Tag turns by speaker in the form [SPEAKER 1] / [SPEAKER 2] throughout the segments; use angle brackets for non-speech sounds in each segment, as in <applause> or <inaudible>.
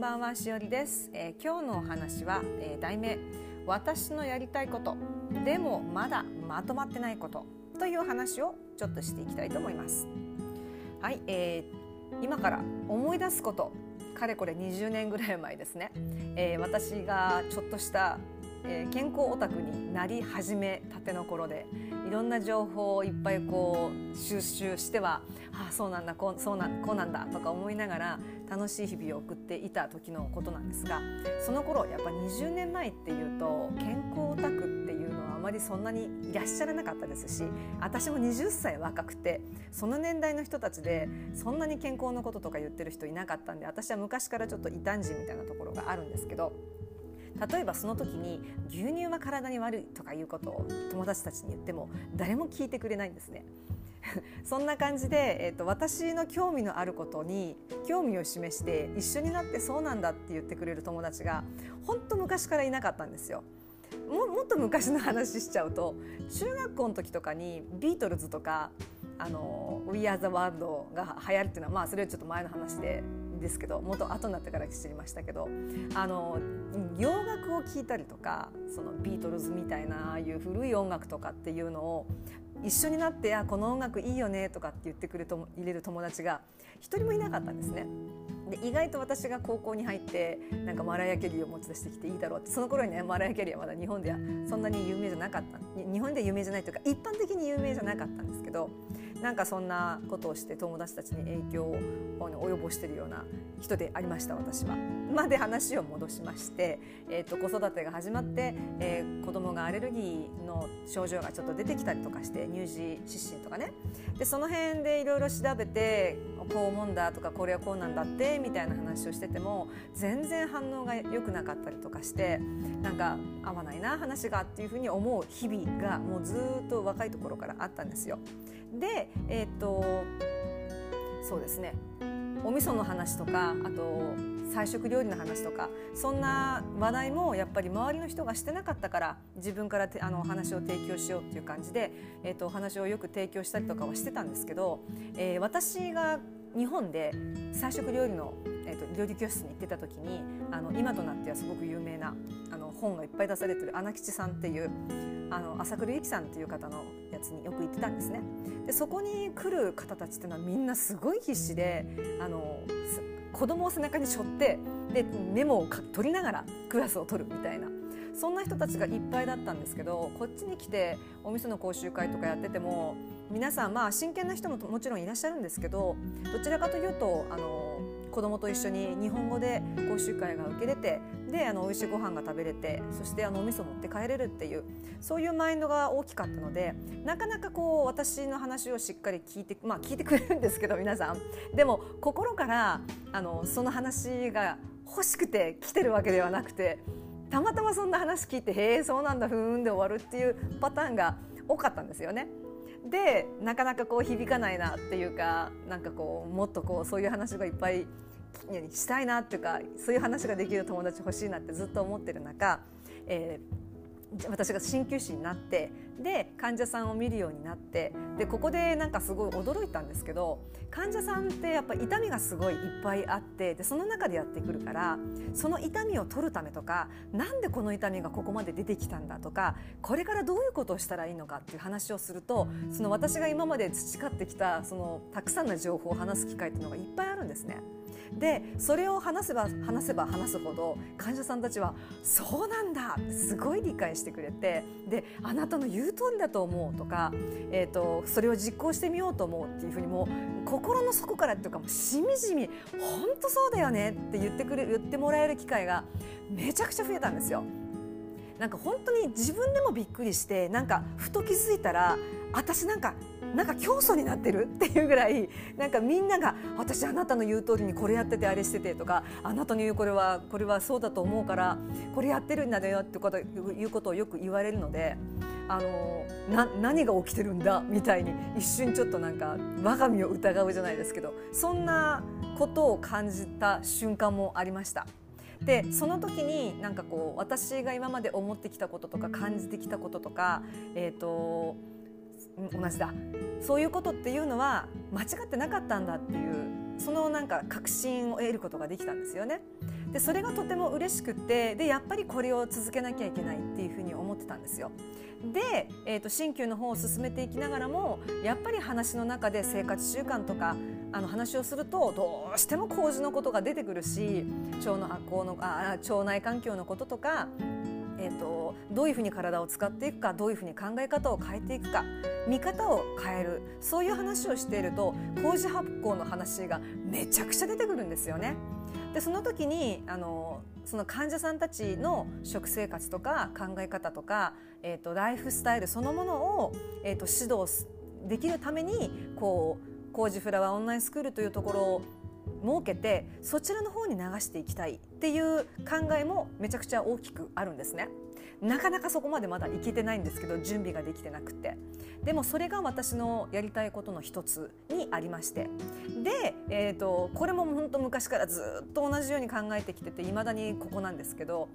[SPEAKER 1] んばんはしおりです、えー、今日のお話は、えー、題名私のやりたいこと。でもまだまとまってないこと。という話をちょっとしていきたいと思います。はい、えー、今から思い出すこと。かれこれ20年ぐらい前ですね、えー、私がちょっとしたえー、健康オタクになり始めたての頃でいろんな情報をいっぱいこう収集してはああそうなんだこうそうなこうなんだとか思いながら楽しい日々を送っていた時のことなんですがその頃やっぱ20年前っていうと健康オタクっていうまりそんなにいらっしゃらなかったですし私も20歳若くてその年代の人たちでそんなに健康のこととか言ってる人いなかったんで私は昔からちょっと異端児みたいなところがあるんですけど。例えばその時に牛乳は体に悪いとかいうことを友達たちに言っても誰も聞いてくれないんですね。<laughs> そんな感じで、えーと、私の興味のあることに興味を示して一緒になってそうなんだって言ってくれる友達が本当昔からいなかったんですよ。ももっと昔の話しちゃうと中学校の時とかにビートルズとかあの「We Are the World」が流行るっていうのはまあそれはちょっと前の話でですけどもっと後になってから知りましたけどあの洋楽を聴いたりとかそのビートルズみたいなああいう古い音楽とかっていうのを一緒になって「あこの音楽いいよね」とかって言ってくれと入れる友達が一人もいなかったんですね。で意外と私が高校に入ってなんかマライア・キャリーを持ち出してきていいだろうってその頃にねマライア・キャリーはまだ日本ではそんなに有名じゃなかった日本では有名じゃないというか一般的に有名じゃなかったんですけどなんかそんなことをして友達たちに影響を及ぼしているような人でありました私は。まで話を戻しまして、えーと、子育てが始まって、えー、子供がアレルギーの症状がちょっと出てきたりとかして乳児湿疹とかねでその辺でいろいろ調べてこう思うんだとかこれはこうなんだってみたいな話をしてても全然反応が良くなかったりとかしてなんか合わないな話がっていうふうに思う日々がもうずっと若いところからあったんですよ。で、えーと、そうですねお味噌の話とかあと菜食料理の話とかそんな話題もやっぱり周りの人がしてなかったから自分からあの話を提供しようっていう感じで、えーと、お話をよく提供したりとかはしてたんですけど、えー、私が日本で菜食料理の、えーと、料理教室に行ってた時にあの今となってはすごく有名なあの本がいっぱい出されてる穴吉さんっていうあの朝倉由紀さんっていう方のやつによく行ってたんですね。でそこに来る方たちっていうのはみんなすごい必死であの子供を背中に背負ってでメモを取りながらクラスを取るみたいなそんな人たちがいっぱいだったんですけどこっちに来てお店の講習会とかやってても皆さんまあ真剣な人ももちろんいらっしゃるんですけどどちらかというとあの子供と一緒に日本語で講習会が受けれてであの美味しいご飯が食べれてそしてあのお味噌持って帰れるっていうそういうマインドが大きかったのでなかなかこう私の話をしっかり聞いてまあ聞いてくれるんですけど皆さんでも心からあのその話が欲しくて来てるわけではなくてたまたまそんな話聞いて「へえそうなんだふーん」で終わるっていうパターンが多かったんですよね。でなかなかこう響かないなっていうかなんかこうもっとこうそういう話がいっぱいしたいなっていうかそういう話ができる友達欲しいなってずっと思ってる中、えー、私が鍼灸師になってで患者さんを見るようになってでここでなんかすごい驚いたんですけど患者さんってやっぱ痛みがすごいいっぱいあってでその中でやってくるからその痛みを取るためとかなんでこの痛みがここまで出てきたんだとかこれからどういうことをしたらいいのかっていう話をするとその私が今まで培ってきたそのたくさんの情報を話す機会っていうのがいっぱいあるんですね。でそれを話せば話せば話すほど患者さんたちは「そうなんだ!」ってすごい理解してくれてで「あなたの言う通りだと思う」とか、えーと、それを実行してみようと思うっていうふうにもう心の底からっていうかもしみじみ「本当そうだよね」って言ってくれ言ってもらえる機会がめちゃくちゃ増えたんですよ。なんか本当に自分でもびっくりしてなんかふと気づいたら私なんかなんか教祖になってる？<laughs> っていうぐらいなんかみんなが私あなたの言う通りにこれやっててあれしててとかあなたの言うこれはこれはそうだと思うからこれやってるんだよってこということをよく言われるので。あのな何が起きてるんだみたいに一瞬ちょっとなんか我が身を疑うじゃないですけどそんなことを感じた瞬間もありました。でその時になんかこう私が今まで思ってきたこととか感じてきたこととか、えーと同じだそういうことっていうのは間違ってなかったんだっていうそのなんか確信を得ることができたんですよね。でそれがとても嬉しくてでやっぱりこれを続けなきゃいけないっていうふうに思ってたんですよ。で、えーと、鍼灸の方を進めていきながらもやっぱり話の中で生活習慣とかあの話をするとどうしても麹のことが出てくるし腸の発酵のあ腸内環境のこととかえーと、どういうふうに体を使っていくかどういうふうに考え方を変えていくか見方を変えるそういう話をしていると麹発酵の話がめちゃくちゃ出てくるんですよね。でその時にあのその患者さんたちの食生活とか考え方とか、えーと、ライフスタイルそのものを、えーと、指導できるためにこうコージフラワーオンラインスクールというところを設けてそちらの方に流していきたいっていう考えもめちゃくちゃ大きくあるんですね。なかなかそこまでまだいけてないんですけど準備ができてなくて。でもそれが私のやりたいことの一つにありまして。で、えーと、これも本当昔からずっと同じように考えてきてていまだにここなんですけど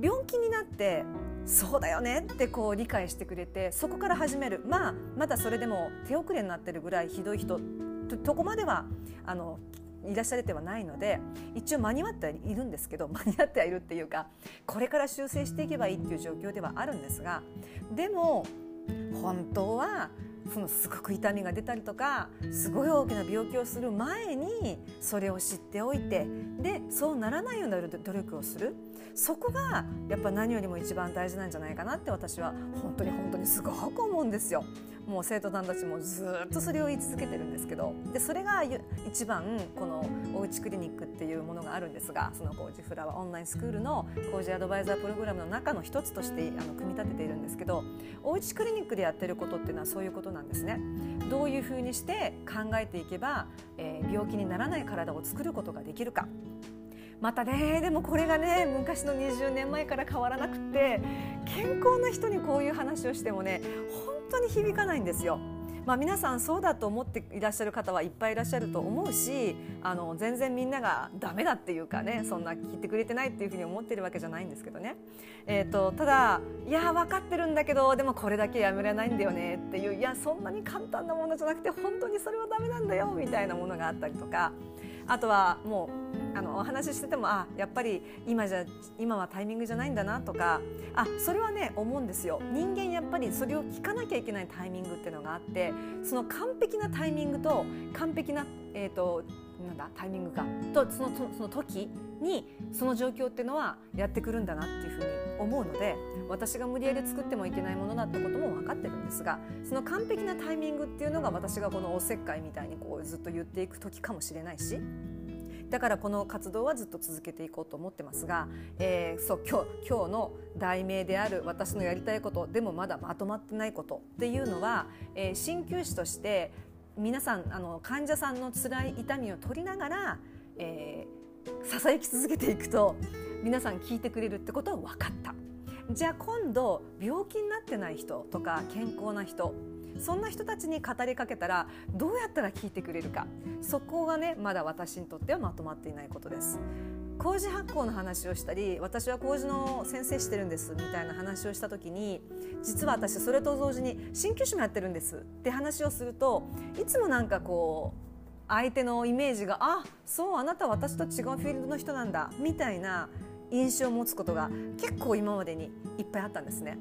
[SPEAKER 1] 病気になってそうだよねってこう理解してくれてそこから始める。まあまだそれでも手遅れになってるぐらいひどい人とこまではあのいらっしゃれてはないので一応間に合ってはいるんですけど <laughs> 間に合ってはいるっていうかこれから修正していけばいいっていう状況ではあるんですがでも本当はそのすごく痛みが出たりとかすごい大きな病気をする前にそれを知っておいてでそうならないような努力をするそこがやっぱ何よりも一番大事なんじゃないかなって私は本当に本当にすごく思うんですよ。もう生徒さんたちもずっとそれを言い続けてるんですけどでそれが一番このおうちクリニックっていうものがあるんですがそのコージフラワーオンラインスクールのコージアドバイザープログラムの中の一つとしてあの組み立てているんですけどおうちクリニックでやってることっていうのはそういうことなんですね。どういうふうにして考えていけば、えー、病気にならない体を作ることができるかまたねでもこれがね昔の20年前から変わらなくて健康な人にこういう話をしてもね本当に響かないんですよ。まあ、皆さんそうだと思っていらっしゃる方はいっぱいいらっしゃると思うしあの全然みんながダメだっていうかねそんな聞いてくれてないっていうふうに思ってるわけじゃないんですけどね、えーと、ただいや分かってるんだけどでもこれだけやめられないんだよねっていういやそんなに簡単なものじゃなくて本当にそれはダメなんだよみたいなものがあったりとかあとはもうあのお話ししててもあやっぱり今じゃ今はタイミングじゃないんだなとかあそれはね思うんですよ。人間やっぱりそれを聞かなきゃいけないタイミングっていうのがあってその完璧なタイミングと完璧な、えーと、なんだタイミングかとそのその時にその状況っていうのはやってくるんだなっていうふうに思うので私が無理やり作ってもいけないものだってことも分かってるんですがその完璧なタイミングっていうのが私がこのおせっかいみたいにこうずっと言っていく時かもしれないしだからこの活動はずっと続けていこうと思ってますが、えー、そう今日今日の題名である私のやりたいことでもまだまとまってないことっていうのは、えー、鍼灸師として皆さんあの患者さんの辛い痛みを取りながら、えー、支えき続けていくと皆さん聞いてくれるってことは分かった。じゃあ今度病気になってない人とか健康な人そんな人たちに語りかけたらどうやったら聞いてくれるかそこがねまだ私にとってはまとまっていないことです。麹発酵の話をしたり私は麹の先生してるんですみたいな話をした時に実は私それと同時に鍼灸師もやってるんですって話をするといつもなんかこう相手のイメージがあそうあなた私と違うフィールドの人なんだみたいな印象を持つことが結構今までにいっぱいあったんですね。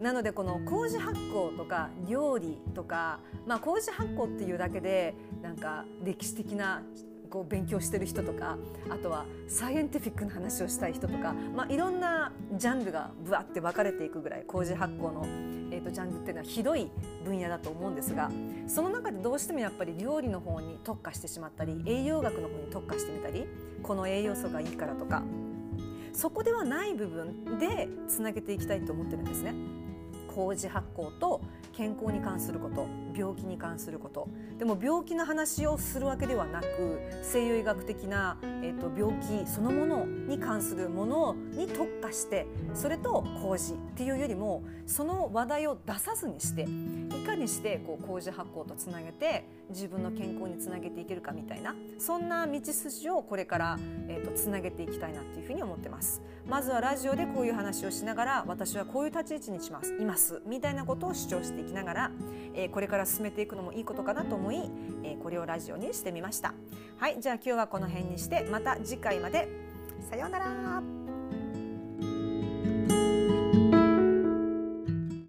[SPEAKER 1] なのでこの麹発酵とか料理とか、まあ、麹発酵っていうだけでなんか歴史的なこう勉強してる人とかあとはサイエンティフィックな話をしたい人とか、まあ、いろんなジャンルがぶわって分かれていくぐらい麹発酵の、えー、とジャンルっていうのはひどい分野だと思うんですがその中でどうしてもやっぱり料理の方に特化してしまったり栄養学の方に特化してみたりこの栄養素がいいからとかそこではない部分でつなげていきたいと思ってるんですね。麹発酵と健康に関すること病気に関することでも病気の話をするわけではなく西洋医学的な、えーと、病気そのものに関するものに特化してそれと麹っていうよりもその話題を出さずにしていかにしてこう麹発酵とつなげて自分の健康につなげていけるかみたいなそんな道筋をこれから、えーと、つなげていきたいなっていうふうに思ってます。まずはラジオでこういう話をしながら私はこういう立ち位置にしますいますみたいなことを主張していきながら、えー、これから進めていくのもいいことかなと思い、えー、これをラジオにしてみました。はいじゃあ今日はこの辺にしてまた次回まで。さようなら。